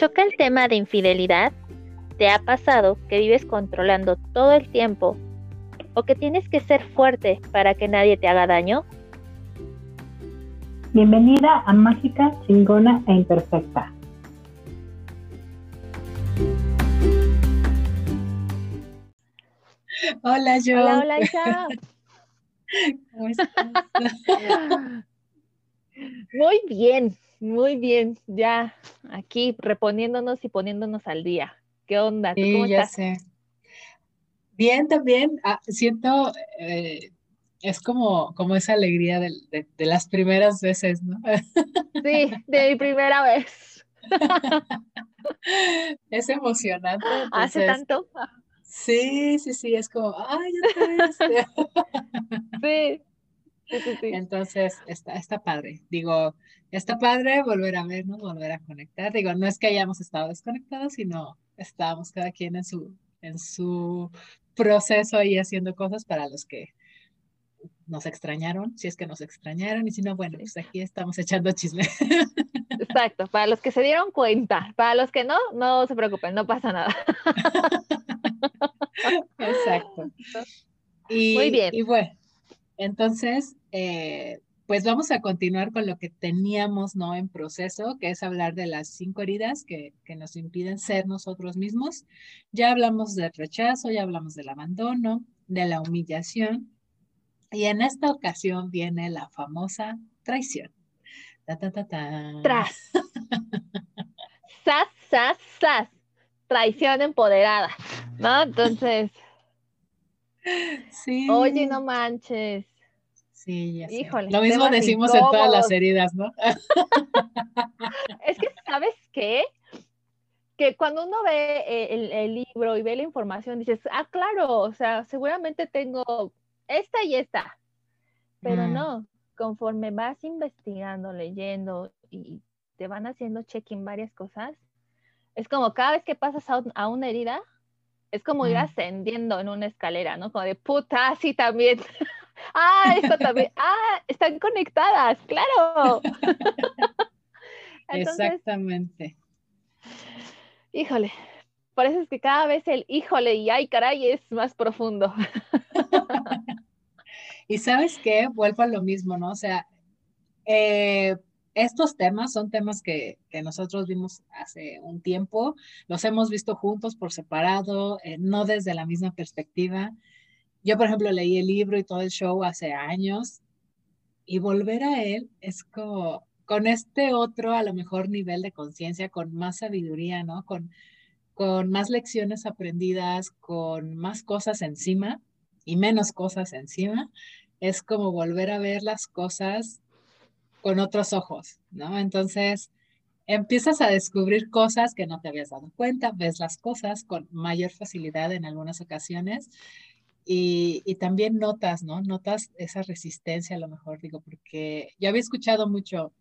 choca el tema de infidelidad? ¿Te ha pasado que vives controlando todo el tiempo o que tienes que ser fuerte para que nadie te haga daño? Bienvenida a Mágica, Chingona e Imperfecta. Hola, yo. Hola, hola, Isa. ¿Cómo estás? Muy bien, muy bien. Ya aquí reponiéndonos y poniéndonos al día. ¿Qué onda? ¿Tú Sí, cómo ya estás? sé. Bien, también. ah, siento, eh, es como, como esa alegría de, de las primeras veces, ¿no? Sí, de mi primera vez. Es emocionante. Hace tanto. Sí, sí, sí, es como, ay, otra vez. Sí, sí, sí, sí. Entonces, está, está padre. Digo, está padre volver a vernos, volver a conectar. Digo, no es que hayamos estado desconectados, sino estábamos cada quien en su, en su proceso y haciendo cosas para los que nos extrañaron, si es que nos extrañaron, y si no, bueno, pues aquí estamos echando chisme. Exacto. Para los que se dieron cuenta, para los que no, no se preocupen, no pasa nada. Exacto. Y, Muy bien. Y bueno, entonces, eh, pues vamos a continuar con lo que teníamos, ¿no? En proceso, que es hablar de las cinco heridas que, que nos impiden ser nosotros mismos. Ya hablamos del rechazo, ya hablamos del abandono, de la humillación. Y en esta ocasión viene la famosa traición. Ta, ta, ta, ta. Tras. Sas, sas, sas. Traición empoderada. ¿No? Entonces, Sí. oye, no manches. Sí, ya sé. Híjole, Lo mismo decimos en todas las heridas, ¿no? Es que, ¿sabes qué? Que cuando uno ve eh, el, el libro y ve la información, dices, ah, claro, o sea, seguramente tengo esta y esta. Pero Mm. no, conforme vas investigando, leyendo y te van haciendo check-in varias cosas, es como cada vez que pasas a, un- a una herida, es como ir Mm. ascendiendo en una escalera, ¿no? Como de puta, sí también. ah, esto también. Ah, están conectadas, claro. Entonces, Exactamente. híjole, por eso es que cada vez el híjole y ay, caray es más profundo. Y sabes qué, vuelvo a lo mismo, ¿no? O sea, eh, estos temas son temas que, que nosotros vimos hace un tiempo, los hemos visto juntos por separado, eh, no desde la misma perspectiva. Yo, por ejemplo, leí el libro y todo el show hace años y volver a él es como con este otro, a lo mejor, nivel de conciencia, con más sabiduría, ¿no? Con, con más lecciones aprendidas, con más cosas encima y menos cosas encima. Es como volver a ver las cosas con otros ojos, ¿no? Entonces, empiezas a descubrir cosas que no te habías dado cuenta, ves las cosas con mayor facilidad en algunas ocasiones y, también notas, ¿no? Notas esa resistencia a lo mejor, digo, porque yo había escuchado mucho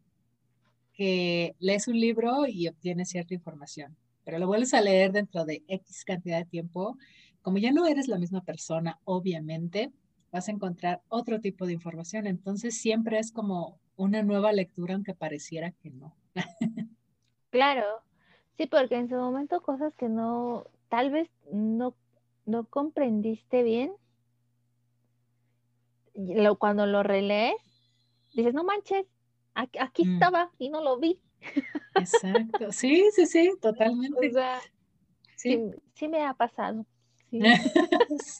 que lees un libro y obtienes cierta información, pero lo vuelves a leer dentro de X cantidad de tiempo, como ya no eres la misma persona, obviamente, vas a encontrar otro tipo de información, entonces siempre es como una nueva lectura, aunque pareciera que no. Claro, sí, porque en su momento cosas que no, tal vez no, no comprendiste bien, lo, cuando lo relees, dices, no manches, aquí, aquí Mm. estaba y no lo vi. Exacto, sí, sí, sí, O totalmente. sea, sí, Sí, sí me ha pasado. Sí.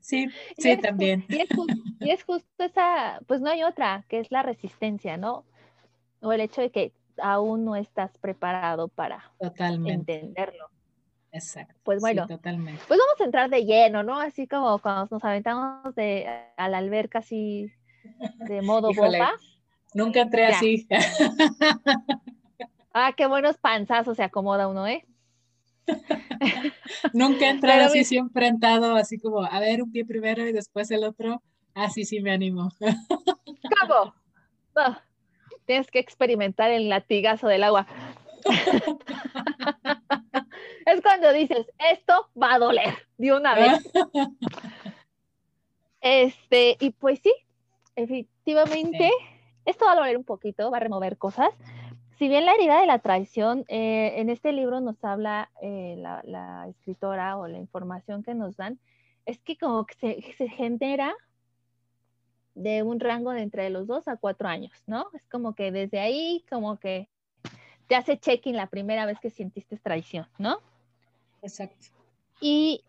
sí, es también. Y es, jus- y es justo esa, pues no hay otra, que es la resistencia, ¿no? O el hecho de que aún no estás preparado para Totalmente, entenderlo. Exacto. Pues Sí, bueno, totalmente. Pues vamos a entrar de lleno, ¿no? Así como cuando nos aventamos de, a la alberca así de modo Híjole, bomba. nunca entré Ya. así. Ah, qué buenos panzazos se acomoda uno, ¿eh? Nunca Pero así, mi- siempre he entrado así como, a ver, un pie primero y después el otro. Así sí me animo. ¿Cómo? No, tienes que experimentar el latigazo del agua. Es cuando dices, esto va a doler de una vez. Este, y pues sí, efectivamente, esto va a doler un poquito, va a remover cosas. si bien la herida de la traición, eh, en este libro nos habla eh, la, escritora o la información que nos dan, es que como que se, se, genera de un rango de entre los dos a cuatro años, ¿no? Es como que desde ahí, como que te hace check-in la primera vez que sentiste traición, ¿no? Exacto. Y,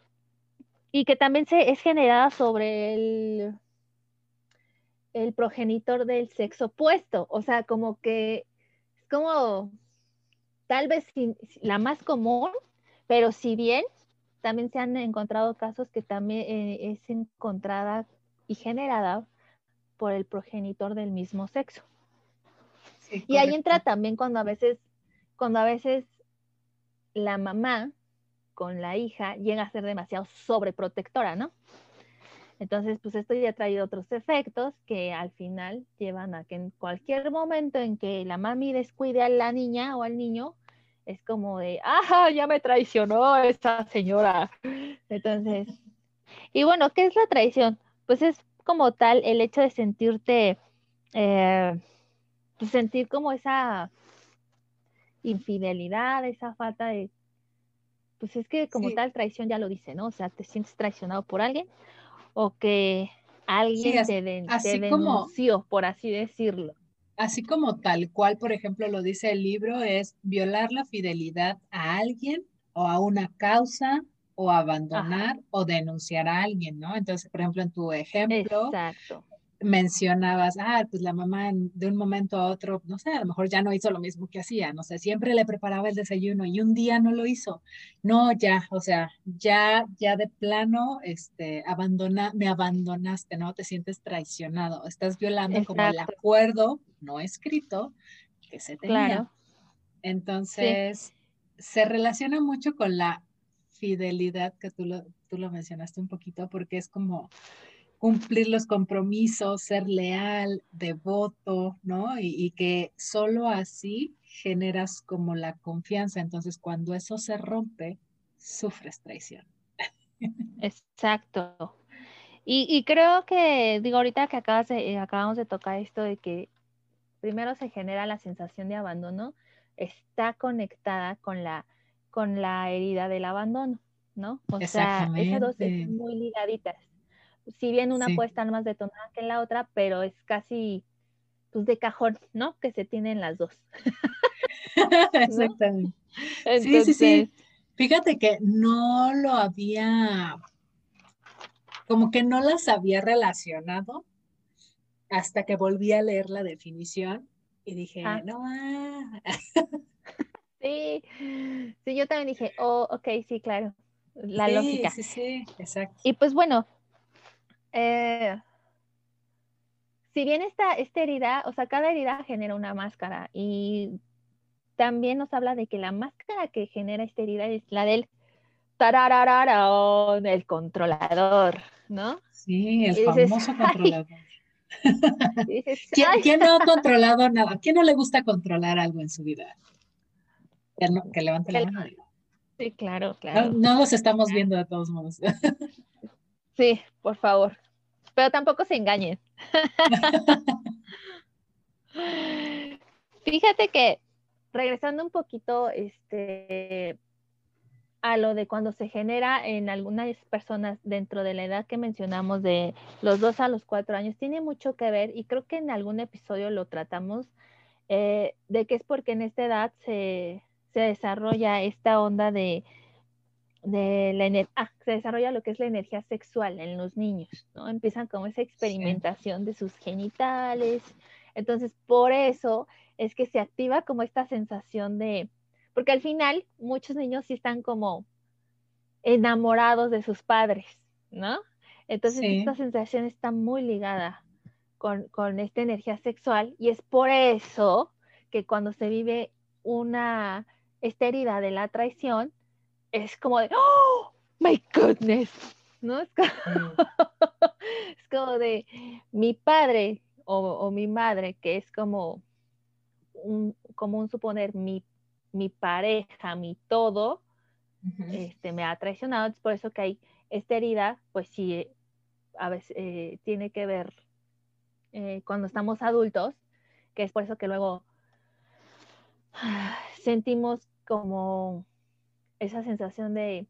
y que también se, es generada sobre el, el progenitor del sexo opuesto, o sea, como que como tal vez la más común, pero si bien también se han encontrado casos que también eh, es encontrada y generada por el progenitor del mismo sexo. y ahí entra también cuando a veces, cuando a veces la mamá con la hija llega a ser demasiado sobreprotectora, ¿no? Entonces, pues esto ya traído otros efectos que al final llevan a que en cualquier momento en que la mami descuide a la niña o al niño, es como de, ah, ya me traicionó esa señora. Entonces, y bueno, ¿qué es la traición? Pues es como tal el hecho de sentirte, eh, sentir como esa infidelidad, esa falta de, pues es que como tal traición ya lo dice, ¿no? O sea, te sientes traicionado por alguien o que alguien te, denunció, por así decirlo. Así como tal cual, por ejemplo, lo dice el libro, es violar la fidelidad a alguien o a una causa o abandonar o denunciar a alguien, ¿no? Entonces, por ejemplo, en tu ejemplo, Exacto mencionabas, ah, pues la mamá de un momento a otro, no sé, a lo mejor ya no hizo lo mismo que hacía, no sé, siempre le preparaba el desayuno y un día no lo hizo. No, ya, o sea, ya, ya de plano, este, abandona, me abandonaste, ¿no? Te sientes traicionado, estás violando como el acuerdo no escrito que se tenía. Entonces, se relaciona mucho con la fidelidad que tú lo, tú lo mencionaste un poquito, porque es como cumplir los compromisos, ser leal, devoto, ¿no? Y, que solo así generas como la confianza. Entonces, cuando eso se rompe, sufres traición. Exacto. Y, creo que, digo, ahorita que acabas eh, acabamos de tocar esto de que primero se genera la sensación de abandono, está conectada con la, con la herida del abandono, ¿no? O sea, esas dos están muy ligaditas si bien una puede estar más detonada que la otra, pero es casi pues de cajón, ¿no? Que se tienen las dos. Exactamente. Sí, sí, sí. Fíjate que no lo había, como que no las había relacionado hasta que volví a leer la definición y dije, ah. no. Ah". sí, sí, yo también dije, oh, ok, sí, claro, la lógica. Sí, sí, exacto. Y pues bueno, eh, si bien esta, esta herida, o sea, cada herida genera una máscara y también nos habla de que la máscara que genera esta herida es la del tararararón, el controlador, ¿no? Sí, el famoso controlador. ¿Quién, no ha controlado nada? ¿Quién no le gusta controlar algo en su vida? Que, levante la mano. Sí, claro, claro. No, no los estamos viendo de todos modos. Sí, por favor. Pero tampoco se engañen. Fíjate que regresando un poquito este, a lo de cuando se genera en algunas personas dentro de la edad que mencionamos de los dos a los cuatro años, tiene mucho que ver y creo que en algún episodio lo tratamos eh, de que es porque en esta edad se, se desarrolla esta onda de de la ah, se desarrolla lo que es la energía sexual en los niños, ¿no? Empiezan como esa experimentación de sus genitales. Entonces, por eso es que se activa como esta sensación de, porque al final muchos niños sí están como enamorados de sus padres, ¿no? Entonces, esta sensación está muy ligada con, con esta energía sexual y es por eso que cuando se vive una esta herida de la traición, es como de, ¡oh, my goodness! ¿No? Es como, de mi padre o, mi madre, que es como un, como un suponer mi, mi pareja, mi todo, este, me ha traicionado. Es por eso que hay esta herida, pues sí, a veces eh, tiene que ver eh, cuando estamos adultos, que es por eso que luego sentimos como esa sensación de,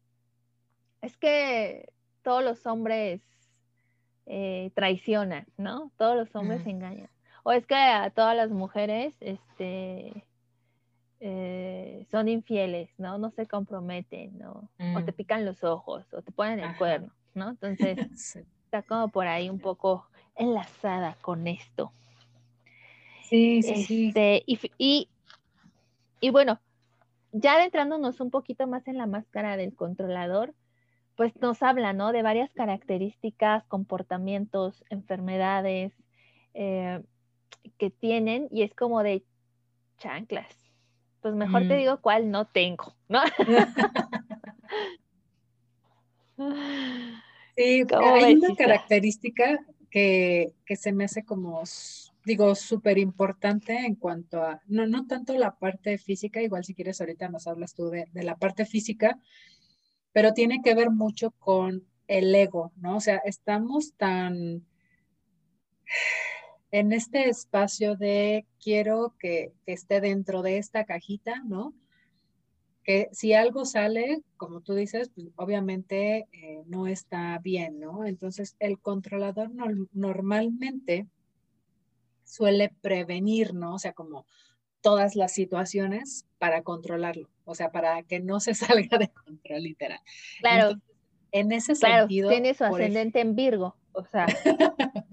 es que todos los hombres eh, traicionan, ¿no? Todos los hombres engañan. O es que a todas las mujeres, este, eh, son infieles, ¿no? No se comprometen, ¿no? O te mm. pican los ojos, o te ponen el cuerno, ¿no? Entonces, está como por ahí un poco enlazada con esto. Sí, sí, este, Y, y, bueno, ya adentrándonos un poquito más en la máscara del controlador, pues nos habla, ¿no? De varias características, comportamientos, enfermedades eh, que tienen y es como de chanclas, pues mejor te mm. digo cuál no tengo, ¿no? sí, hay una característica que, se me hace como, digo, súper importante en cuanto a, no, no tanto la parte física, igual si quieres ahorita nos hablas tú de, de la parte física, pero tiene que ver mucho con el ego, ¿no? O sea, estamos tan en este espacio de quiero que, esté dentro de esta cajita, ¿no? Que si algo sale, como tú dices, pues obviamente eh, no está bien, ¿no? Entonces, el controlador normalmente suele prevenir, ¿no? O sea, como todas las situaciones para controlarlo, o sea, para que no se salga de control literal. Claro. en ese sentido. Tiene su ascendente en Virgo, o sea.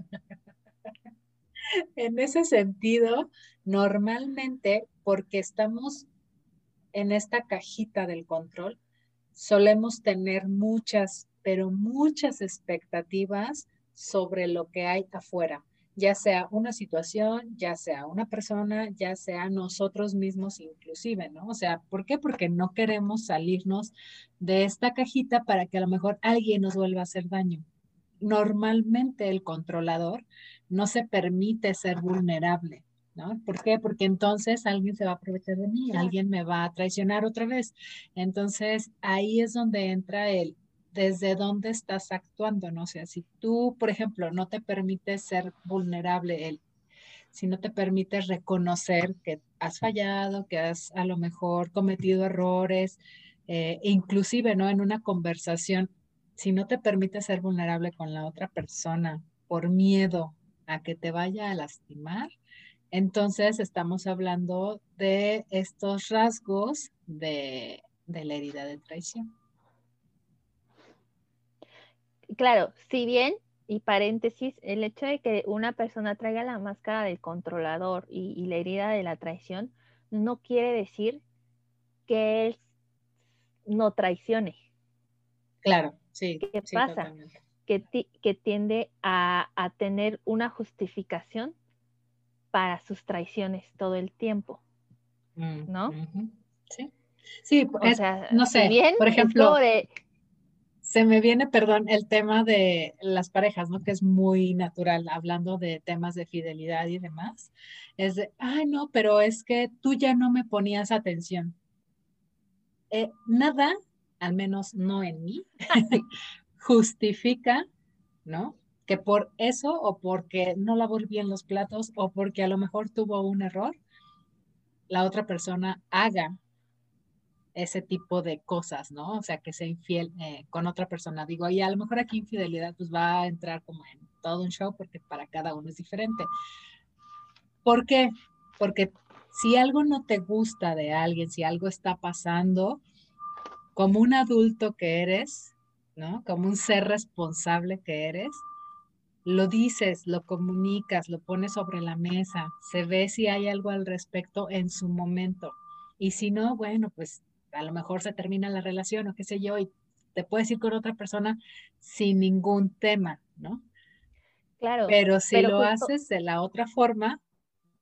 en ese sentido, normalmente, porque estamos en esta cajita del control, solemos tener muchas, pero muchas expectativas sobre lo que hay afuera, ya sea una situación, ya sea una persona, ya sea nosotros mismos inclusive, ¿no? O sea, ¿por qué? Porque no queremos salirnos de esta cajita para que a lo mejor alguien nos vuelva a hacer daño. Normalmente el controlador no se permite ser vulnerable, ¿no? ¿Por qué? Porque entonces alguien se va a aprovechar de mí, alguien me va a traicionar otra vez. Entonces ahí es donde entra el desde dónde estás actuando, ¿no? O sea, si tú, por ejemplo, no te permites ser vulnerable, el, si no te permites reconocer que has fallado, que has a lo mejor cometido errores, eh, inclusive, ¿no? En una conversación, si no te permites ser vulnerable con la otra persona por miedo a que te vaya a lastimar, entonces estamos hablando de estos rasgos de, la herida de traición. Claro, si bien, y paréntesis, el hecho de que una persona traiga la máscara del controlador y, la herida de la traición, no quiere decir que él no traicione. Claro, sí. ¿Qué pasa? que, tiende a, tener una justificación para sus traiciones todo el tiempo, mm, ¿no? Sí, sí no sé, bien, por ejemplo, se me viene, perdón, el tema de las parejas, ¿no? Que es muy natural, hablando de temas de fidelidad y demás, es de, ay, no, pero es que tú ya no me ponías atención. Eh, nada, al menos no en mí, justifica, ¿no? Que por eso o porque no lavó bien los platos o porque a lo mejor tuvo un error, la otra persona haga ese tipo de cosas, ¿no? O sea, que sea infiel eh, con otra persona. Digo, y a lo mejor aquí infidelidad pues va a entrar como en todo un show porque para cada uno es diferente. ¿Por qué? Porque si algo no te gusta de alguien, si algo está pasando, como un adulto que eres, ¿no? Como un ser responsable que eres, lo dices, lo comunicas, lo pones sobre la mesa, se ve si hay algo al respecto en su momento. Y si no, bueno, pues a lo mejor se termina la relación o qué sé yo, y te puedes ir con otra persona sin ningún tema, ¿no? Claro. Pero si lo haces de la otra forma,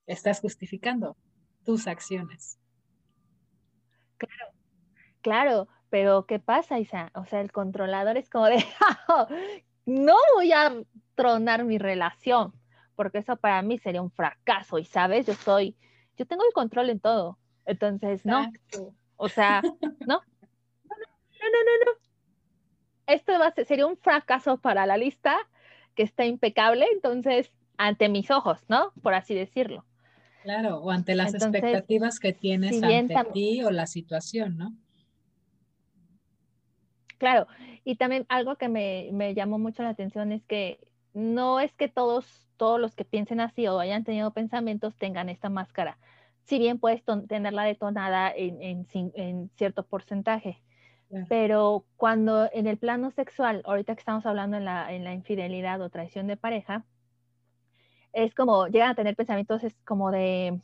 estás justificando tus acciones. Claro, claro, pero ¿qué pasa, Isa? O sea, el controlador es como de, no voy a tronar mi relación, porque eso para mí sería un fracaso, y sabes, yo soy, yo tengo el control en todo, entonces no, o sea, no, no, no, no, no, Esto va a ser, sería un fracaso para la lista, que está impecable, entonces, ante mis ojos, ¿no? Por así decirlo. Claro, o ante las expectativas que tienes ante ti o la situación, ¿no? Claro, y también algo que me, me, llamó mucho la atención es que no es que todos, todos los que piensen así o hayan tenido pensamientos tengan esta máscara. Si bien puedes tenerla detonada en, en, en cierto porcentaje, pero cuando en el plano sexual, ahorita que estamos hablando en la, en la infidelidad o traición de pareja, es como, llegan a tener pensamientos, es como de,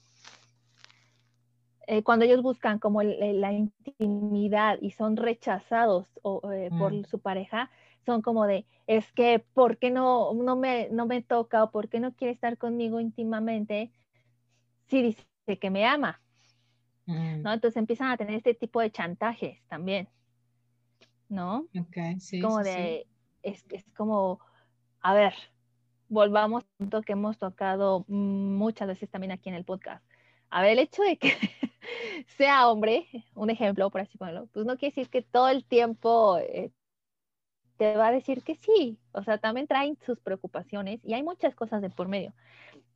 eh, cuando ellos buscan como la intimidad y son rechazados eh, por mm. su pareja, son como de, es que, ¿por qué no, no, me, no me toca o por qué no quiere estar conmigo íntimamente si que me ama? Mm. ¿no? Entonces empiezan a tener este tipo de chantajes también. ¿no? Ok, sí. Como de, Es, como, a ver, volvamos a punto que hemos tocado muchas veces también aquí en el podcast. A ver, el hecho de que sea hombre, un ejemplo, por así ponerlo, pues no quiere decir que todo el tiempo eh, te va a decir que sí. O sea, también traen sus preocupaciones y hay muchas cosas de por medio.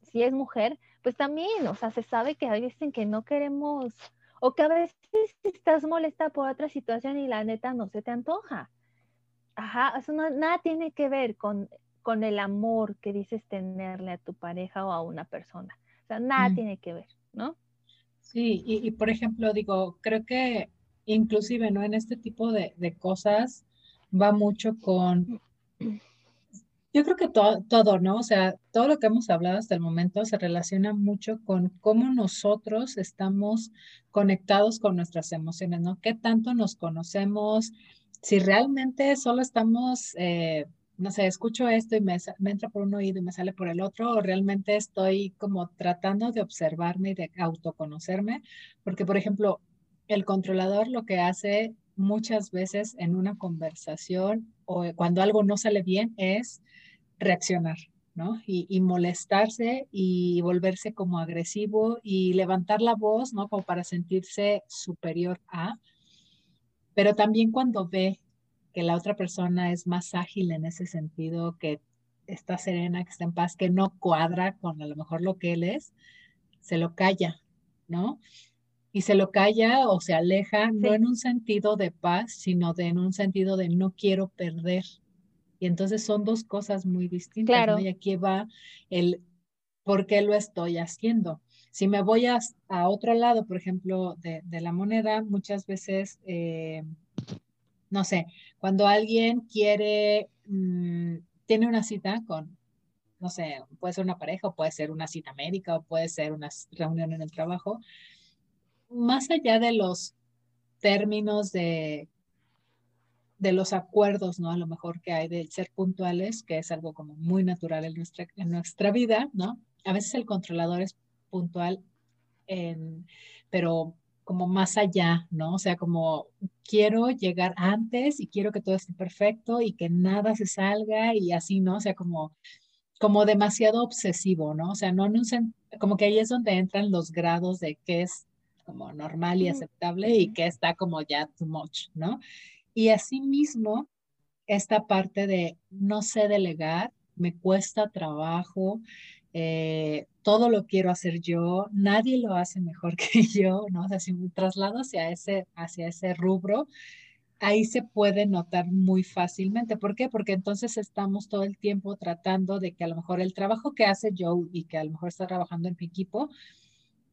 Si es mujer, pues también, o sea, se sabe que hay veces en que no queremos o que a veces estás molesta por otra situación y la neta no se te antoja. Ajá, eso nada tiene que ver con, con el amor que dices tenerle a tu pareja o a una persona. O sea, nada mm. tiene que ver, ¿no? Sí, y, por ejemplo, digo, creo que inclusive, ¿no? En este tipo de, de cosas va mucho con yo creo que todo, ¿no? O sea, todo lo que hemos hablado hasta el momento se relaciona mucho con cómo nosotros estamos conectados con nuestras emociones, ¿no? ¿Qué tanto nos conocemos? Si realmente solo estamos, eh, no sé, escucho esto y me, me entra por un oído y me sale por el otro, o realmente estoy como tratando de observarme y de autoconocerme, porque, por ejemplo, el controlador lo que hace muchas veces en una conversación o cuando algo no sale bien es reaccionar, ¿no? Y, molestarse y volverse como agresivo y levantar la voz, ¿no? Como para sentirse superior a. Pero también cuando ve que la otra persona es más ágil en ese sentido, que está serena, que está en paz, que no cuadra con a lo mejor lo que él es, se lo calla, ¿no? Y se lo calla o se aleja, no en un sentido de paz, sino de, en un sentido de no quiero perder, y entonces son dos cosas muy distintas. Claro. Y aquí va el por qué lo estoy haciendo. Si me voy a, otro lado, por ejemplo, de, la moneda, muchas veces, eh, no sé, cuando alguien quiere, mm, tiene una cita con, no sé, puede ser una pareja o puede ser una cita médica o puede ser una reunión en el trabajo, más allá de los términos de de los acuerdos, ¿no? A lo mejor que hay de ser puntuales, que es algo como muy natural en nuestra, en nuestra vida, ¿no? A veces el controlador es puntual, en, pero como más allá, ¿no? O sea, como quiero llegar antes y quiero que todo esté perfecto y que nada se salga y así, ¿no? O sea, como, como demasiado obsesivo, ¿no? O sea, no, no como que ahí es donde entran los grados de qué es como normal y aceptable y qué está como ya too much, ¿no? Y asimismo, esta parte de no sé delegar, me cuesta trabajo, eh, todo lo quiero hacer yo, nadie lo hace mejor que yo, ¿no? O sea, si me traslado hacia ese, hacia ese rubro, ahí se puede notar muy fácilmente. ¿Por qué? Porque entonces estamos todo el tiempo tratando de que a lo mejor el trabajo que hace Joe y que a lo mejor está trabajando en mi equipo,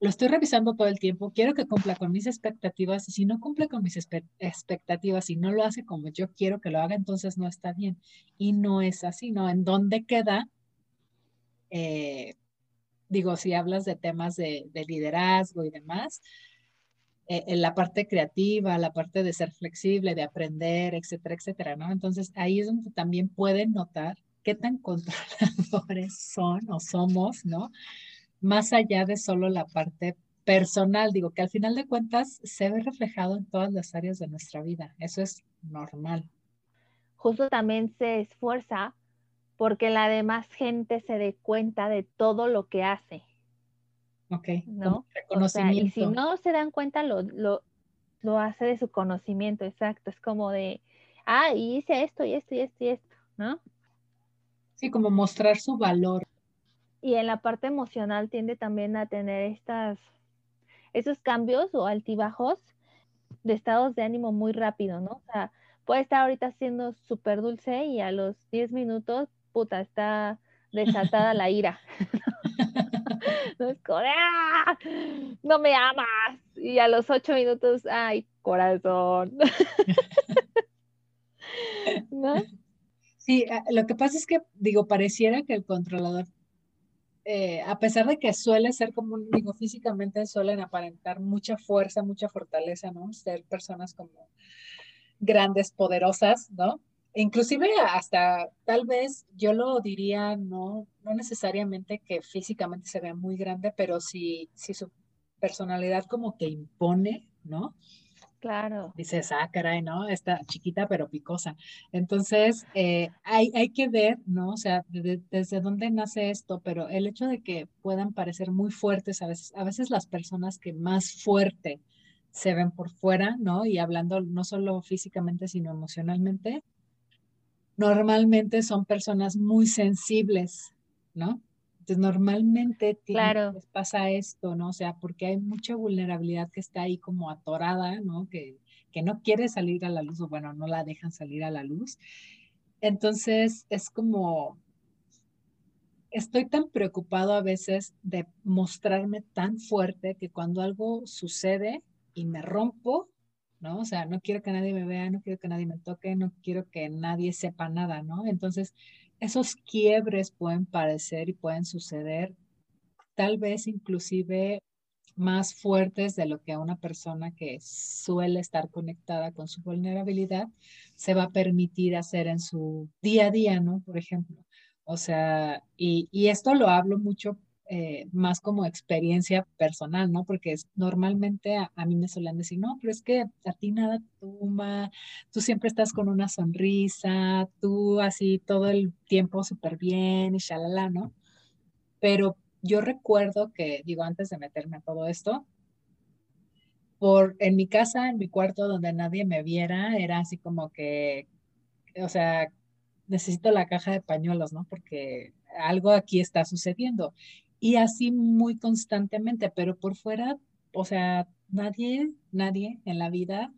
lo estoy revisando todo el tiempo, quiero que cumpla con mis expectativas y si no cumple con mis expectativas y no lo hace como yo quiero que lo haga, entonces no está bien. Y no es así, ¿no? ¿En dónde queda? Eh, digo, si hablas de temas de, liderazgo y demás, eh, en la parte creativa, la parte de ser flexible, de aprender, etcétera, etcétera, ¿no? Entonces ahí es donde también pueden notar qué tan controladores son o somos, ¿no? Más allá de solo la parte personal, digo que al final de cuentas se ve reflejado en todas las áreas de nuestra vida, eso es normal. Justo también se esfuerza porque la demás gente se dé cuenta de todo lo que hace. Ok, ¿no? Reconocimiento. y si no se dan cuenta, lo, lo, lo hace de su conocimiento, exacto. Es como de, ah, hice esto y esto y esto y esto, ¿no? Sí, como mostrar su valor y en la parte emocional tiende también a tener estas, esos cambios o altibajos de estados de ánimo muy rápido, ¿no? O sea, puede estar ahorita siendo súper dulce y a los 10 minutos, puta, está desatada la ira. no es como, ¡ah! no me amas. Y a los 8 minutos, ay, corazón. ¿No? Sí, eh, lo que pasa es que, digo, pareciera que el controlador eh, a pesar de que suele ser como, digo, físicamente suelen aparentar mucha fuerza, mucha fortaleza, ¿no? Ser personas como grandes, poderosas, ¿no? Inclusive hasta tal vez yo lo diría, no, no necesariamente que físicamente se vea muy grande, pero si, si su personalidad como que impone, ¿no? Claro. Dices, ah, ¿no? Está chiquita pero picosa. Entonces, eh, hay, hay que ver, ¿no? O sea, desde dónde nace esto, pero el hecho de que puedan parecer muy fuertes a veces, a veces las personas que más fuerte se ven por fuera, ¿no? Y hablando no solo físicamente, sino emocionalmente, normalmente son personas muy sensibles, ¿no? Entonces, normalmente les pasa esto, ¿no? O sea, porque hay mucha vulnerabilidad que está ahí como atorada, ¿no? Que, que no quiere salir a la luz o bueno, no la dejan salir a la luz. Entonces, es como, estoy tan preocupado a veces de mostrarme tan fuerte que cuando algo sucede y me rompo, ¿no? O sea, no quiero que nadie me vea, no quiero que nadie me toque, no quiero que nadie sepa nada, ¿no? Entonces, esos quiebres pueden parecer y pueden suceder tal vez inclusive más fuertes de lo que una persona que suele estar conectada con su vulnerabilidad se va a permitir hacer en su día a día, ¿no? Por ejemplo. O sea, y, y esto lo hablo mucho eh, más como experiencia personal, ¿no? Porque es, normalmente a, mí me suelen decir, no, pero es que a ti nada tumba, tú siempre estás con una sonrisa, tú así todo el tiempo súper bien y shalala, ¿no? Pero yo recuerdo que, digo, antes de meterme a todo esto, por en mi casa, en mi cuarto donde nadie me viera, era así como que, o sea, necesito la caja de pañuelos, ¿no? Porque algo aquí está sucediendo y así muy constantemente, pero por fuera, o sea, nadie, nadie en la vida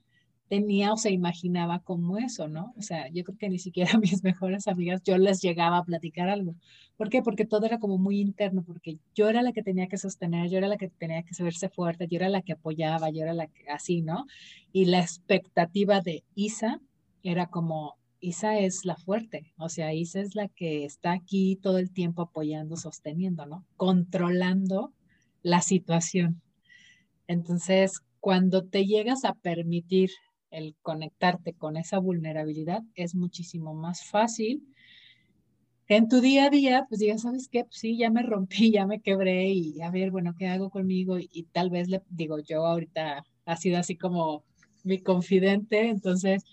tenía o se imaginaba como eso, ¿no? O sea, yo creo que ni siquiera mis mejores amigas yo les llegaba a platicar algo. ¿Por qué? Porque todo era como muy interno, porque yo era la que tenía que sostener, yo era la que tenía que saberse fuerte, yo era la que apoyaba, yo era la que así, ¿no? Y la expectativa de Isa era como, Isa es la fuerte, o sea, Isa es la que está aquí todo el tiempo apoyando, sosteniendo, ¿no? Controlando la situación. Entonces, cuando te llegas a permitir el conectarte con esa vulnerabilidad, es muchísimo más fácil en tu día a día, pues digas, ¿sabes qué? Pues sí, ya me rompí, ya me quebré y a ver, bueno, ¿qué hago conmigo? Y tal vez le digo, yo ahorita ha sido así como mi confidente, entonces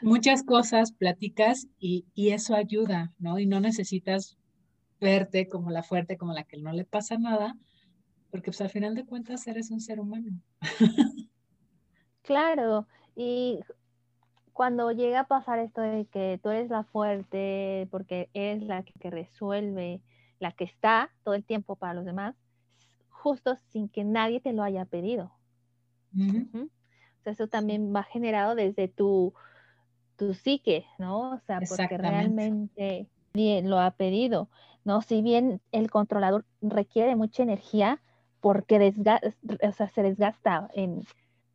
muchas cosas, platicas y, eso ayuda, ¿no? Y no necesitas verte como la fuerte, como la que no le pasa nada, porque pues al final de cuentas eres un ser humano. Claro, y cuando llega a pasar esto de que tú eres la fuerte porque eres la que, resuelve, la que está todo el tiempo para los demás, justo sin que nadie te lo haya pedido. eso también va generado desde tu tu psique, ¿no? O sea, porque realmente bien lo ha pedido, ¿no? Si bien el controlador requiere mucha energía, porque o sea, se desgasta en,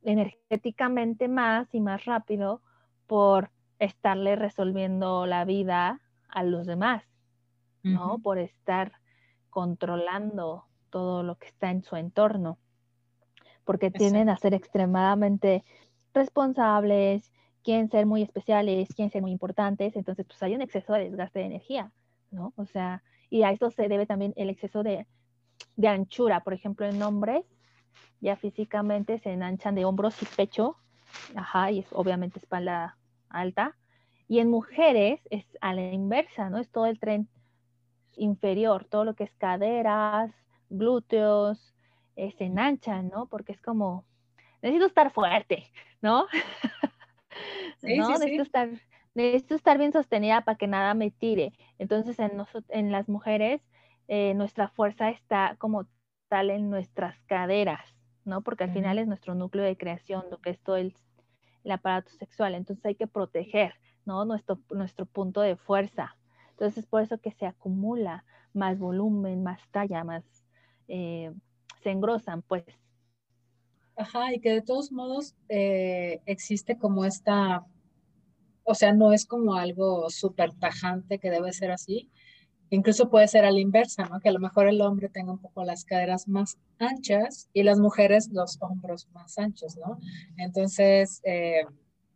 energéticamente más y más rápido por estarle resolviendo la vida a los demás, ¿no? Por estar controlando todo lo que está en su entorno, porque tienen a ser extremadamente responsables, quieren ser muy especiales, quieren ser muy importantes, entonces pues hay un exceso de desgaste de energía, ¿no? O sea, y a esto se debe también el exceso de, de anchura, por ejemplo, en hombres ya físicamente se enhanchan de hombros y pecho, ajá, y es obviamente espalda alta, y en mujeres es a la inversa, ¿no? Es todo el tren inferior, todo lo que es caderas, glúteos, eh, se enhanchan, ¿no? Porque es como, necesito estar fuerte, ¿no? ¿no? necesito, Estar, necesito estar bien sostenida para que nada me tire. Entonces, en, en las mujeres eh, nuestra fuerza está como tal en nuestras caderas, ¿no? Porque al final es nuestro núcleo de creación, lo que es todo el, aparato sexual. Entonces hay que proteger, ¿no? Nuestro, nuestro punto de fuerza. Entonces es por eso que se acumula más volumen, más talla, más, eh, se engrosan, pues. Ajá, y que de todos modos eh, existe como esta, o sea, no es como algo súper tajante que debe ser así, Incluso puede ser a la inversa, ¿no? Que a lo mejor el hombre tenga un poco las caderas más anchas y las mujeres los hombros más anchos, ¿no? Entonces, eh,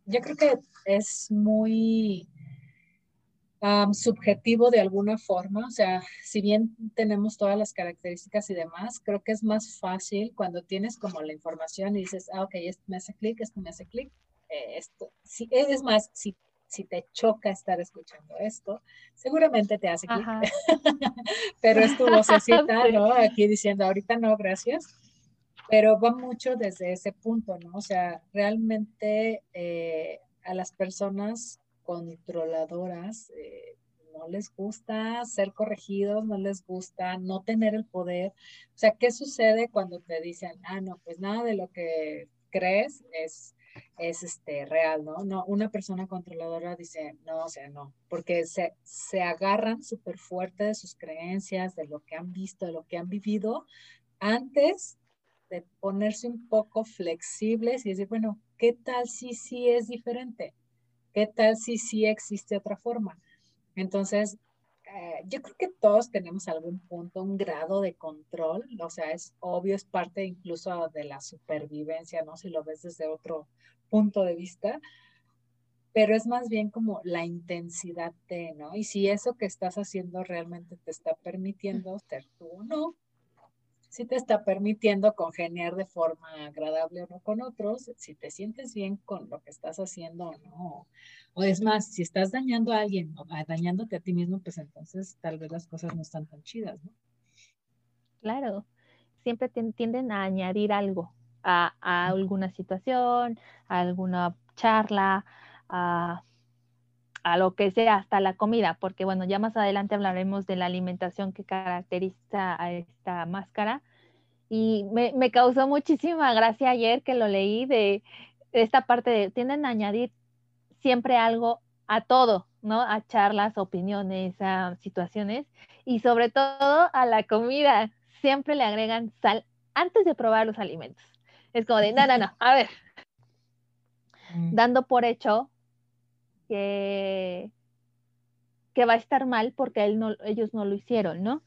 yo creo que es muy subjetivo de alguna forma, o sea, si bien tenemos todas las características y demás, creo que es más fácil cuando tienes como la información y dices, ah, ok, esto me hace clic, esto me hace clic, eh, esto, sí, es más, si si te choca estar escuchando esto, seguramente te hace clic. Pero es tu vocecita, ¿no? Aquí diciendo, ahorita no, gracias. Pero va mucho desde ese punto, ¿no? O sea, realmente eh, a las personas controladoras eh, no les gusta ser corregidos, no les gusta no tener el poder. O sea, ¿qué sucede cuando te dicen, ah, no, pues nada de lo que crees es es este, real, ¿no? No, una persona controladora dice, no, o sea, no, porque se, se agarran súper fuerte de sus creencias, de lo que han visto, de lo que han vivido, antes de ponerse un poco flexibles y decir, bueno, ¿qué tal si sí es diferente? ¿Qué tal si sí existe otra forma? Entonces, eh, yo creo que todos tenemos algún punto, un grado de control, o sea, es obvio, es parte incluso de la supervivencia, ¿no? Si lo ves desde otro punto de vista, pero es más bien como la intensidad de, ¿no? Y si eso que estás haciendo realmente te está permitiendo ser tú o no, si te está permitiendo congeniar de forma agradable o no con otros, si te sientes bien con lo que estás haciendo o no. O es más, si estás dañando a alguien o dañándote a ti mismo, pues entonces tal vez las cosas no están tan chidas, ¿no? Claro, siempre tienden a añadir algo a, alguna situación, a alguna charla, a, a lo que sea, hasta la comida, porque bueno, ya más adelante hablaremos de la alimentación que caracteriza a esta máscara. Y me, me causó muchísima gracia ayer que lo leí de, esta parte de, tienden a añadir siempre algo a todo, ¿no? A charlas, opiniones, a situaciones y sobre todo a la comida. Siempre le agregan sal antes de probar los alimentos. Es como de, no, no, no, a ver. Mm. Dando por hecho que, que va a estar mal porque él no, ellos no lo hicieron, ¿no?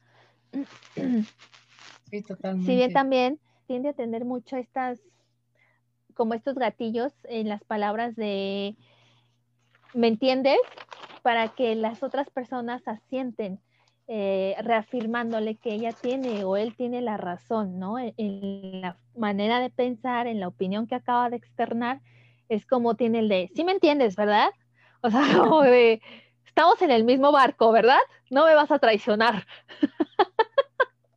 Sí, totalmente. Si bien también tiende a tener mucho estas, como estos gatillos en las palabras de, ¿me entiendes? Para que las otras personas asienten, eh, reafirmándole que ella tiene o él tiene la razón, ¿no? En, la manera de pensar, en la opinión que acaba de externar, es como tiene el de, sí me entiendes, ¿verdad? O sea, como de, estamos en el mismo barco, ¿verdad? No me vas a traicionar.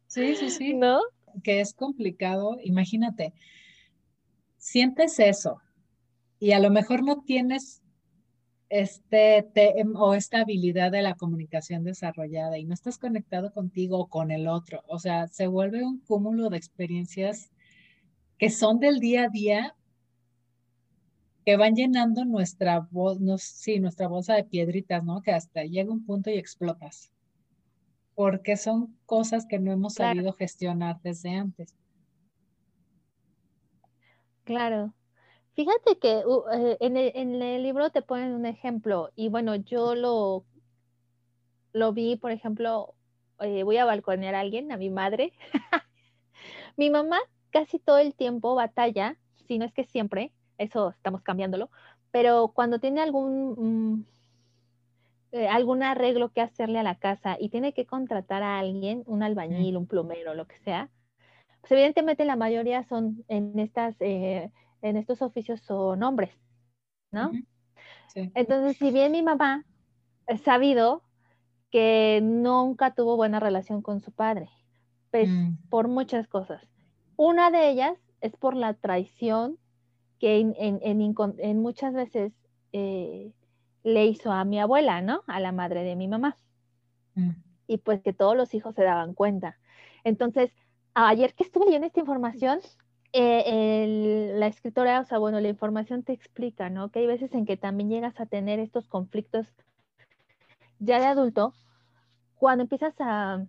Sí, sí, sí. ¿No? Que es complicado, imagínate, sientes eso y a lo mejor no tienes este o esta habilidad de la comunicación desarrollada y no estás conectado contigo o con el otro. O sea, se vuelve un cúmulo de experiencias que son del día a día, que van llenando nuestra voz, no, sí, nuestra bolsa de piedritas, ¿no? Que hasta llega un punto y explotas. Porque son cosas que no hemos sabido gestionar desde antes. Claro. Fíjate que uh, eh, en, el, libro te ponen un ejemplo y bueno, yo lo, lo vi, por ejemplo, eh, voy a balconear a alguien, a mi madre. mi mamá casi todo el tiempo batalla, si no es que siempre, eso estamos cambiándolo, pero cuando tiene algún, mm, eh, algún arreglo que hacerle a la casa y tiene que contratar a alguien, un albañil, un plomero, lo que sea, pues evidentemente la mayoría son en estas en estos oficios son hombres, ¿no? Entonces, si bien mi mamá ha sabido que nunca tuvo buena relación con su padre, pues mm. por muchas cosas. Una de ellas es por la traición que en, muchas veces eh, le hizo a mi abuela, ¿no? A la madre de mi mamá. Mm. y pues que todos los hijos se daban cuenta. Entonces, ayer que estuve leyendo esta información, eh, la escritora, o sea, bueno, la información te explica, ¿no? Que hay veces en que también llegas a tener estos conflictos ya de adulto, cuando empiezas a,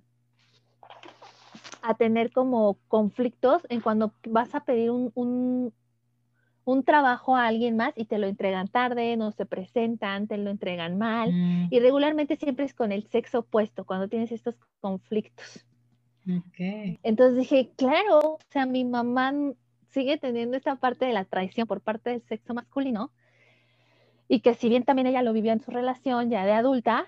a tener como conflictos en cuando vas a pedir un, un, trabajo a alguien más y te lo entregan tarde, no se presentan, te lo entregan mal. Mm. Y regularmente siempre es con el sexo opuesto, cuando tienes estos conflictos. Entonces dije, claro, o sea, mi mamá sigue teniendo esta parte de la traición por parte del sexo masculino y que si bien también ella lo vivió en su relación ya de adulta,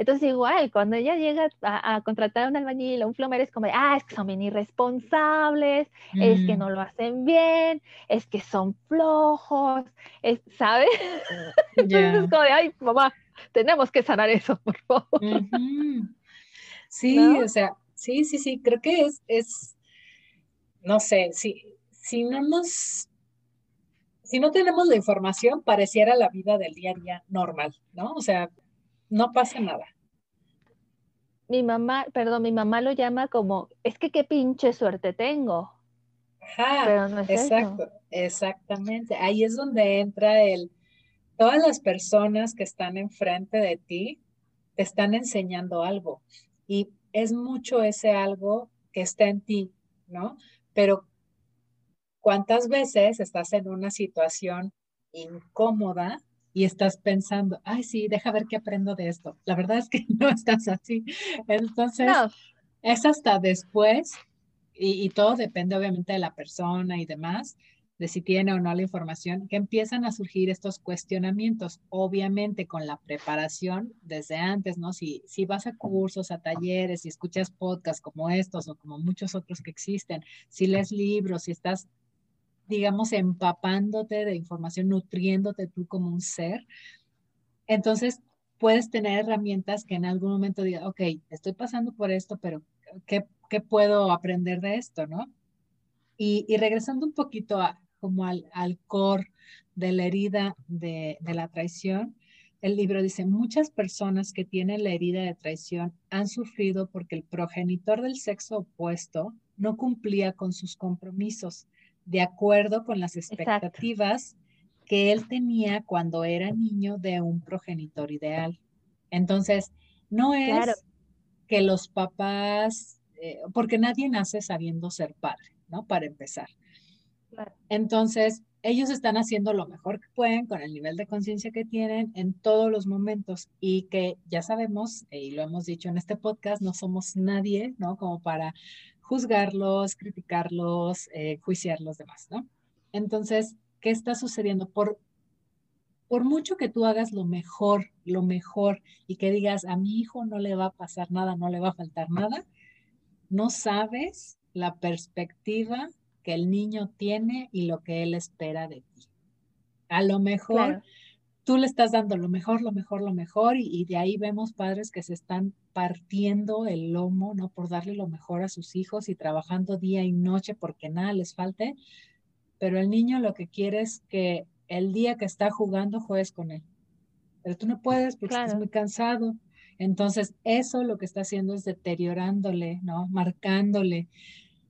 entonces igual, cuando ella llega a, contratar a un albañil o un plomero es como, ah, es que son bien irresponsables, es que mm. no lo hacen bien, es que son flojos, ¿sabes? Entonces es como de, ay, mamá, tenemos que sanar eso, por favor. Sí, o sea, Sí, sí, sí, creo que es, es no sé, si, si no nos, si no tenemos la información, pareciera la vida del día a día normal, ¿no? O sea, no pasa nada. Mi mamá, perdón, mi mamá lo llama como, es que qué pinche suerte tengo. Ajá, Pero no es exacto, exactamente. Ahí es donde entra el, todas las personas que están enfrente de ti te están enseñando algo. Y es mucho ese algo que está en ti, ¿no? Pero ¿cuántas veces estás en una situación incómoda y estás pensando, ay, sí, deja ver qué aprendo de esto? La verdad es que no estás así. Entonces, es hasta después, y, y, todo depende obviamente de la persona y demás, de si tiene o no la información, que empiezan a surgir estos cuestionamientos, obviamente con la preparación desde antes, ¿no? Si, si vas a cursos, a talleres, si escuchas podcasts como estos o como muchos otros que existen, si lees libros, si estás, digamos, empapándote de información, nutriéndote tú como un ser, entonces puedes tener herramientas que en algún momento diga, ok, estoy pasando por esto, pero ¿qué, qué puedo aprender de esto, no? Y, y, regresando un poquito a, como al, al core de la herida de, de la traición, el libro dice, muchas personas que tienen la herida de traición han sufrido porque el progenitor del sexo opuesto no cumplía con sus compromisos de acuerdo con las expectativas que él tenía cuando era niño de un progenitor ideal. Entonces, no es que los papás, eh, porque nadie nace sabiendo ser padre, ¿no? Para empezar. Entonces, ellos están haciendo lo mejor que pueden con el nivel de conciencia que tienen en todos los momentos y que ya sabemos, y lo hemos dicho en este podcast, no somos nadie, ¿no? Como para juzgarlos, criticarlos, eh, juiciar los demás, ¿no? Entonces, ¿qué está sucediendo? Por, por mucho que tú hagas lo mejor, lo mejor, y que digas, a mi hijo no le va a pasar nada, no le va a faltar nada, no sabes la perspectiva que el niño tiene y lo que él espera de ti. A lo mejor tú le estás dando lo mejor, lo mejor, lo mejor y, de ahí vemos padres que se están partiendo el lomo, ¿no? Por darle lo mejor a sus hijos y trabajando día y noche porque nada les falte, pero el niño lo que quiere es que el día que está jugando juegues con él. Pero tú no puedes porque estás muy cansado. Entonces, eso lo que está haciendo es deteriorándole, ¿no? Marcándole.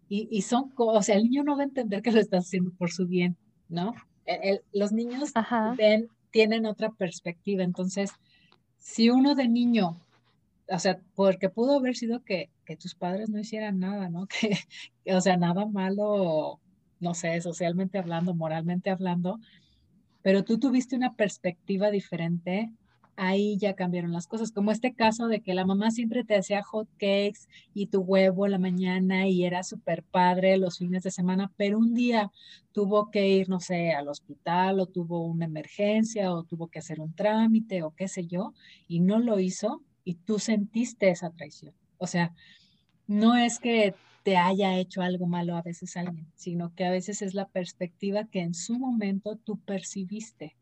Y, son, o sea, el niño no va a entender que lo estás haciendo por su bien, ¿no? los niños ven, tienen otra perspectiva. Entonces, si uno de niño, o sea, porque pudo haber sido que, tus padres no hicieran nada, ¿no? Que, o sea, nada malo, no sé, socialmente hablando, moralmente hablando, pero tú tuviste una perspectiva diferente ahí ya cambiaron las cosas, como este caso de que la mamá siempre te hacía hot cakes y tu huevo la mañana y era súper padre los fines de semana, pero un día tuvo que ir, no sé, al hospital o tuvo una emergencia o tuvo que hacer un trámite o qué sé yo, y no lo hizo y tú sentiste esa traición. O sea, no es que te haya hecho algo malo a veces alguien, sino que a veces es la perspectiva que en su momento tú percibiste.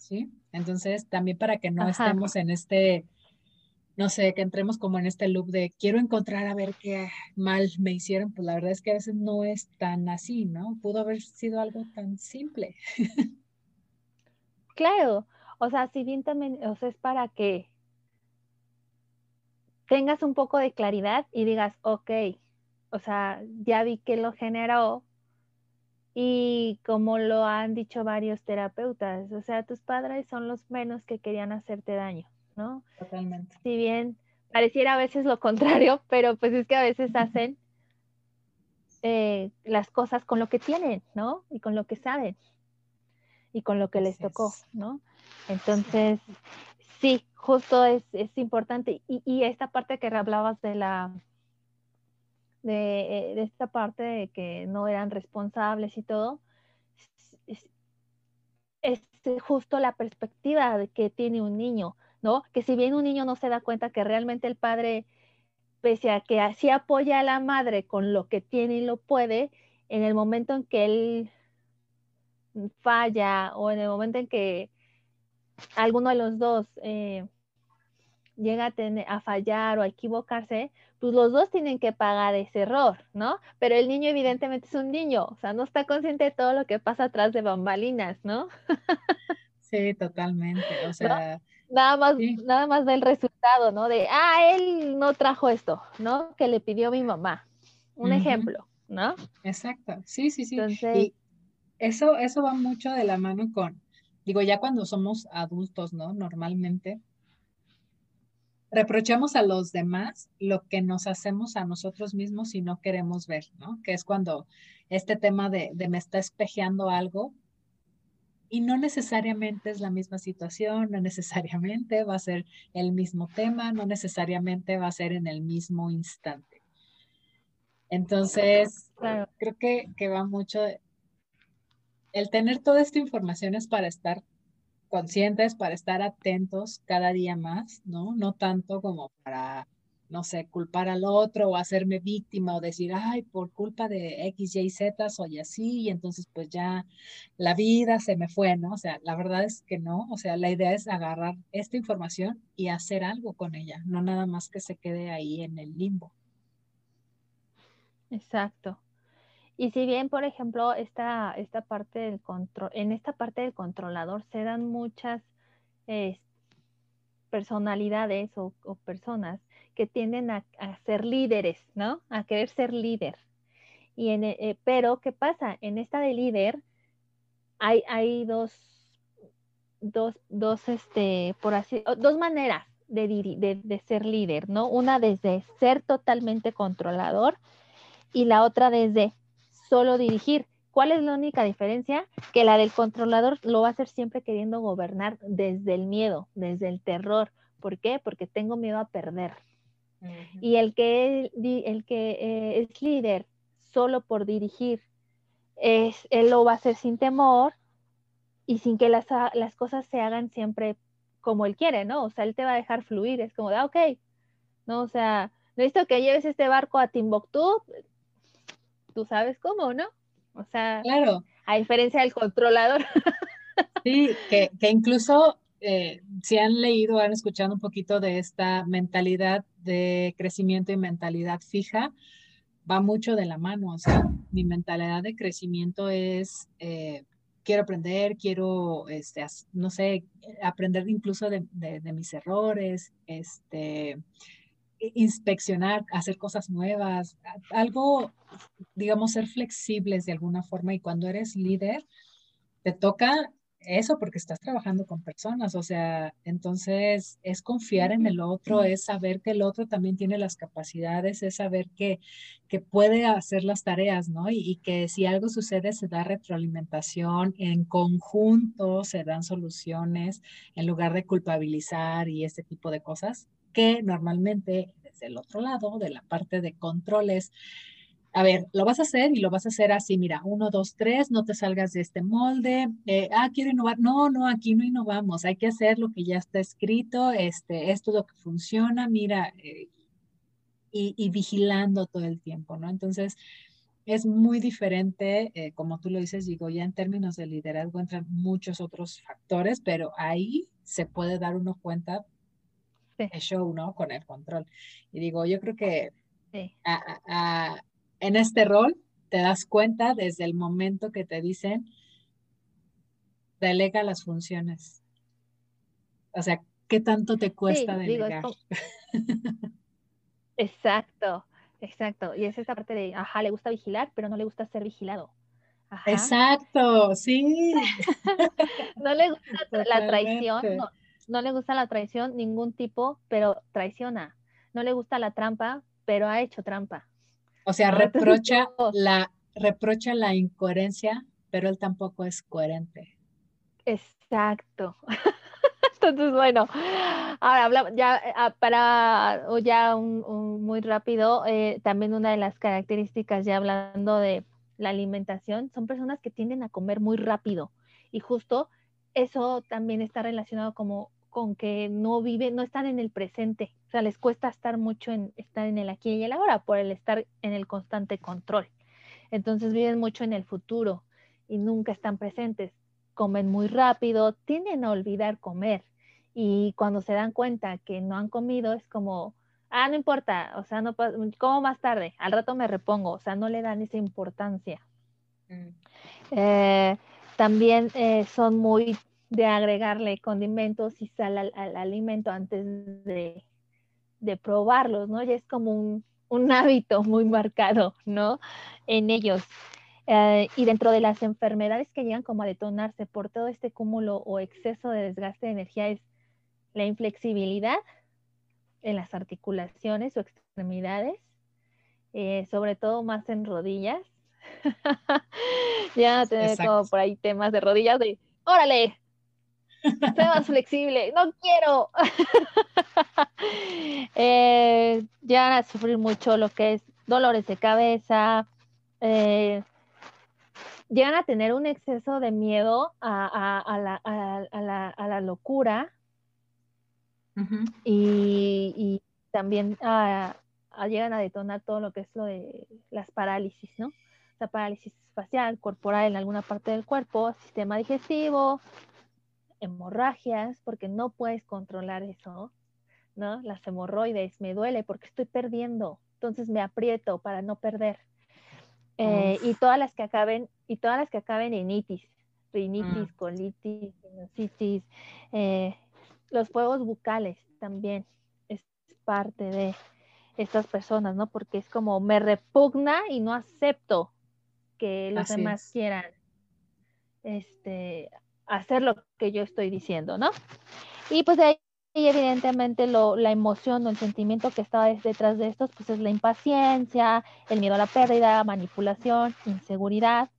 ¿Sí? Entonces, también para que no estemos en este, no sé, que entremos como en este loop de quiero encontrar a ver qué mal me hicieron, pues la verdad es que a veces no es tan así, ¿no? Pudo haber sido algo tan simple. Claro, o sea, si bien también, o sea, es para que tengas un poco de claridad y digas, ok, o sea, ya vi que lo generó y como lo han dicho varios terapeutas, o sea, tus padres son los menos que querían hacerte daño, ¿no? Totalmente. Si bien pareciera a veces lo contrario, pero pues es que a veces hacen eh, las cosas con lo que tienen, ¿no? Y con lo que saben y con lo que les tocó, ¿no? Entonces, sí, justo es, importante. Y, esta parte que hablabas de la, de, eh, esta parte de que no eran responsables y todo, es, es, justo la perspectiva de que tiene un niño, ¿no? Que si bien un niño no se da cuenta que realmente el padre, pese a que así apoya a la madre con lo que tiene y lo puede, en el momento en que él falla o en el momento en que alguno de los dos eh, llega a, tener, a fallar o a equivocarse, pues los dos tienen que pagar ese error, ¿no? Pero el niño evidentemente es un niño, o sea, no está consciente de todo lo que pasa atrás de bambalinas, ¿no? Sí, totalmente, o sea... Nada más, nada más del resultado, ¿no? De, ah, él no trajo esto, ¿no? Que le pidió mi mamá. Un ejemplo, ¿no? Exacto, sí, sí, sí. y eso, eso va mucho de la mano con, digo, ya cuando somos adultos, ¿no? Normalmente, reprochamos a los demás lo que nos hacemos a nosotros mismos y no queremos ver, ¿no? Que es cuando este tema de, de me está espejeando algo y no necesariamente es la misma situación, no necesariamente va a ser el mismo tema, no necesariamente va a ser en el mismo instante. Entonces, creo que, que va mucho el tener toda esta información es para estar conscientes, para estar atentos cada día más, ¿no? No tanto como para, no sé, culpar al otro o hacerme víctima o decir, ay, por culpa de X, Y, Z soy así y entonces pues ya la vida se me fue, ¿no? O sea, la verdad es que no, o sea, la idea es agarrar esta información y hacer algo con ella, no nada más que se quede ahí en el limbo. Exacto. Y si bien, por ejemplo, esta, esta parte en esta parte del controlador se dan muchas personalidades o, personas que tienden a, ser líderes, ¿no? A querer ser líder. Y en, eh, pero, ¿qué pasa? En esta de líder hay, hay dos, dos, dos, este, por así, dos maneras de, de ser líder, ¿no? Una desde ser totalmente controlador y la otra desde solo dirigir. ¿Cuál es la única diferencia? Que la del controlador lo va a hacer siempre queriendo gobernar desde el miedo, desde el terror. ¿Por qué? Porque tengo miedo a perder. Y el que, el que eh, es líder solo por dirigir, es, él lo va a hacer sin temor y sin que las, las, cosas se hagan siempre como él quiere, ¿no? O sea, él te va a dejar fluir, es como de, ah, ok, ¿no? O sea, necesito que lleves este barco a Timbuktu, tú sabes cómo, ¿no? O sea, claro. a diferencia del controlador. Sí, que, incluso eh, si han leído, han escuchado un poquito de esta mentalidad de crecimiento y mentalidad fija, va mucho de la mano. O sea, mi mentalidad de crecimiento es, eh, quiero aprender, quiero, este, no sé, aprender incluso de, de mis errores, este, inspeccionar, hacer cosas nuevas, algo, digamos, ser flexibles de alguna forma. Y cuando eres líder, te toca eso porque estás trabajando con personas, o sea, entonces es confiar en el otro, es saber que el otro también tiene las capacidades, es saber que, que puede hacer las tareas, ¿no? Y, y, que si algo sucede se da retroalimentación, en conjunto se dan soluciones en lugar de culpabilizar y ese tipo de cosas que normalmente desde el otro lado, de la parte de controles, a ver, lo vas a hacer y lo vas a hacer así, mira, uno, dos, tres, no te salgas de este molde, eh, ah, quiero innovar, no, no, aquí no innovamos, hay que hacer lo que ya está escrito, este, esto es lo que funciona, mira, eh, y, vigilando todo el tiempo, ¿no? Entonces, es muy diferente, eh, como tú lo dices, digo, ya en términos de liderazgo entran muchos otros factores, pero ahí se puede dar uno cuenta el show, ¿no? Con el control. Y digo, yo creo que en este rol te das cuenta desde el momento que te dicen, delega las funciones. O sea, ¿qué tanto te cuesta delegar? Exacto, exacto. Y es esta parte de, ajá, le gusta vigilar, pero no le gusta ser vigilado. Exacto, sí. no le gusta la traición, no, le gusta la traición ningún tipo, pero traiciona. No le gusta la trampa, pero ha hecho trampa. O sea, reprocha la reprocha la incoherencia, pero él tampoco es coherente. Exacto. Entonces, bueno, ahora habla, ya ah, para ya un, muy rápido, eh, también una de las características, ya hablando de la alimentación, son personas que tienden a comer muy rápido y justo eso también está relacionado como con que no viven, no están en el presente, o sea, les cuesta estar mucho en estar en el aquí y el ahora por el estar en el constante control. Entonces viven mucho en el futuro y nunca están presentes. Comen muy rápido, tienden a olvidar comer y cuando se dan cuenta que no han comido es como, ah, no importa, o sea, no como más tarde, al rato me repongo, o sea, no le dan esa importancia. Mm. Eh, también eh, son muy de agregarle condimentos y sal al, alimento antes de, probarlos, ¿no? Ya es como un, un, hábito muy marcado, ¿no? En ellos. Eh, y dentro de las enfermedades que llegan como a detonarse por todo este cúmulo o exceso de desgaste de energía es la inflexibilidad, en las articulaciones o extremidades, eh, sobre todo más en rodillas. ya tener como por ahí temas de rodillas de, órale, sé más flexible, no quiero. eh, llegan a sufrir mucho lo que es dolores de cabeza, eh, llegan a tener un exceso de miedo a, la, locura, y, también ah, ah, llegan a detonar todo lo que es lo de las parálisis, ¿no? La parálisis facial, corporal en alguna parte del cuerpo, sistema digestivo, hemorragias, porque no puedes controlar eso, ¿no? Las hemorroides, me duele porque estoy perdiendo, entonces me aprieto para no perder. Eh, y todas las que acaben, y todas las que acaben en itis, rinitis, mm. colitis, sinusitis, eh, los fuegos bucales también es parte de estas personas, ¿no? Porque es como me repugna y no acepto que los demás quieran este, hacer lo que yo estoy diciendo, ¿no? Y pues de ahí evidentemente lo, la emoción o el sentimiento que está detrás de estos, pues es la impaciencia, el miedo a la pérdida, manipulación, inseguridad,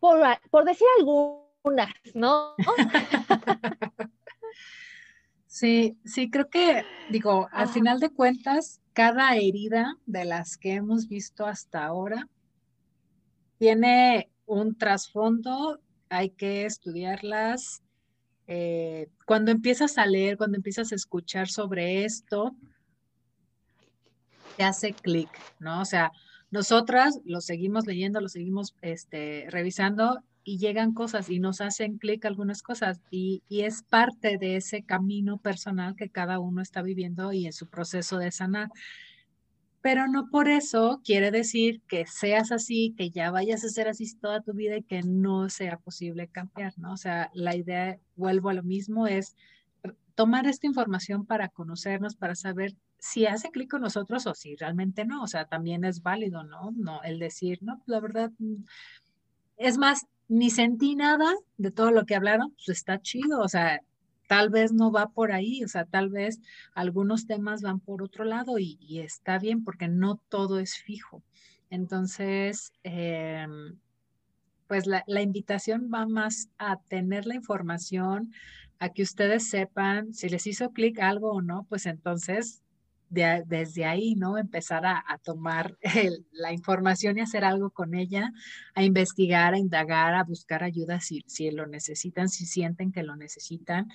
por, por decir algunas, ¿no? Sí, sí, creo que, digo, al final de cuentas, cada herida de las que hemos visto hasta ahora tiene un trasfondo, hay que estudiarlas. Eh, cuando empiezas a leer, cuando empiezas a escuchar sobre esto, te hace clic, ¿no? O sea, nosotras lo seguimos leyendo, lo seguimos este, revisando y llegan cosas y nos hacen clic algunas cosas y, es parte de ese camino personal que cada uno está viviendo y en su proceso de sanar. Pero no por eso quiere decir que seas así, que ya vayas a ser así toda tu vida y que no sea posible cambiar, ¿no? O sea, la idea, vuelvo a lo mismo, es tomar esta información para conocernos, para saber si hace clic con nosotros o si realmente no. O sea, también es válido, ¿no? No, el decir, no, la verdad, mm, es más, ni sentí nada de todo lo que hablaron, pues está chido, o sea, tal vez no va por ahí, o sea, tal vez algunos temas van por otro lado y, está bien porque no todo es fijo. Entonces, em, pues la, la, invitación va más a tener la información, a que ustedes sepan si les hizo clic algo o no, pues entonces desde ahí, ¿no? Empezar a, tomar la información y hacer algo con ella, a investigar, a indagar, a buscar ayuda si, si lo necesitan, si sienten que lo necesitan.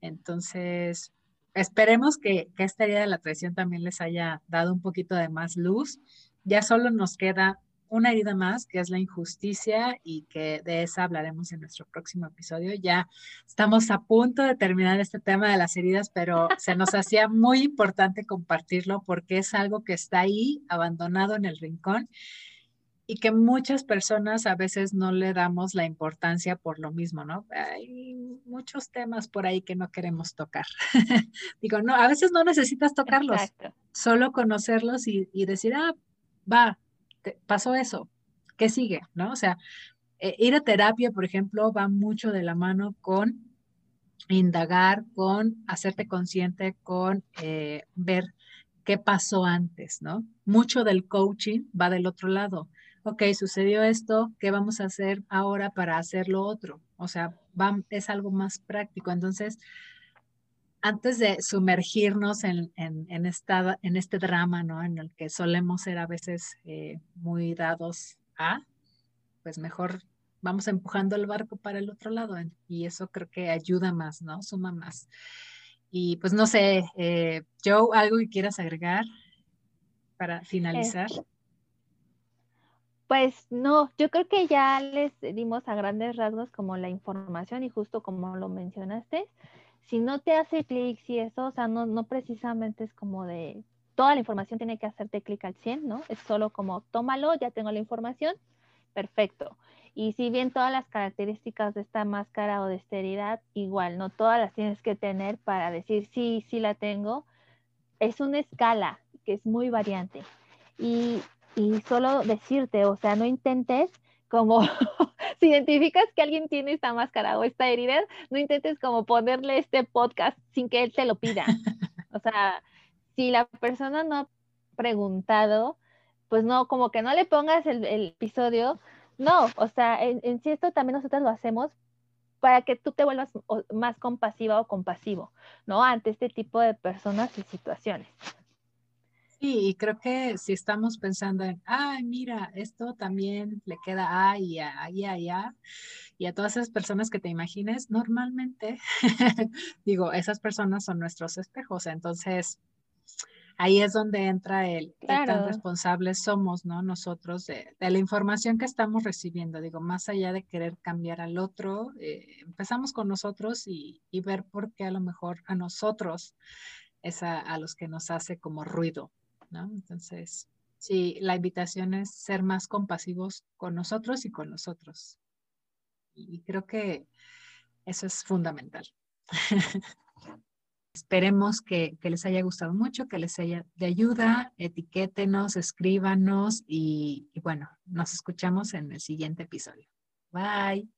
Entonces, esperemos que, que esta idea de la traición también les haya dado un poquito de más luz. Ya solo nos queda una herida más, que es la injusticia y que de esa hablaremos en nuestro próximo episodio. Ya estamos a punto de terminar este tema de las heridas, pero se nos hacía muy importante compartirlo porque es algo que está ahí abandonado en el rincón y que muchas personas a veces no le damos la importancia por lo mismo, ¿no? Hay muchos temas por ahí que no queremos tocar. Digo, no, a veces no necesitas tocarlos, solo conocerlos y, decir, ah, va, pasó eso, ¿qué sigue? ¿No? O sea, eh, ir a terapia, por ejemplo, va mucho de la mano con indagar, con hacerte consciente, con eh, ver qué pasó antes, ¿no? Mucho del coaching va del otro lado ok, sucedió esto, ¿qué vamos a hacer ahora para hacer lo otro? O sea, es algo más práctico. Entonces, antes de sumergirnos en, en, esta, en este drama, ¿no? En el que solemos ser a veces eh, muy dados a, pues mejor vamos empujando el barco para el otro lado. Y eso creo que ayuda más, ¿no? Suma más. Y pues no sé, eh, Joe, ¿algo que quieras agregar para finalizar? Pues no, yo creo que ya les dimos a grandes rasgos como la información y justo como lo mencionaste, si no te hace clic, si eso, o sea, no, no precisamente es como de, toda la información tiene que hacerte clic al 100, ¿no? Es solo como, tómalo, ya tengo la información, perfecto. Y si bien todas las características de esta máscara o de esterilidad, igual, no todas las tienes que tener para decir, sí, sí la tengo, es una escala que es muy variante. Y y solo decirte, o sea, no intentes como, si identificas que alguien tiene esta máscara o esta herida, no intentes como ponerle este podcast sin que él te lo pida. O sea, si la persona no ha preguntado, pues no, como que no le pongas el, episodio. No, o sea, en, en sí esto también nosotros lo hacemos para que tú te vuelvas más compasiva o compasivo, ¿no? Ante este tipo de personas y situaciones. Sí, y creo que si estamos pensando en, ay, mira, esto también le queda a y a y a y a, y a todas esas personas que te imagines, normalmente, digo, esas personas son nuestros espejos, entonces ahí es donde entra el qué tan responsables somos, ¿no? Nosotros de, la información que estamos recibiendo, digo, más allá de querer cambiar al otro, eh, empezamos con nosotros y, y, ver por qué a lo mejor a nosotros es a los que nos hace como ruido, entonces, sí, la invitación es ser más compasivos con nosotros y con nosotros. Y creo que eso es fundamental. Esperemos que, les haya gustado mucho, que les haya de ayuda, etiquétenos, escríbanos y bueno, nos escuchamos en el siguiente episodio. Bye.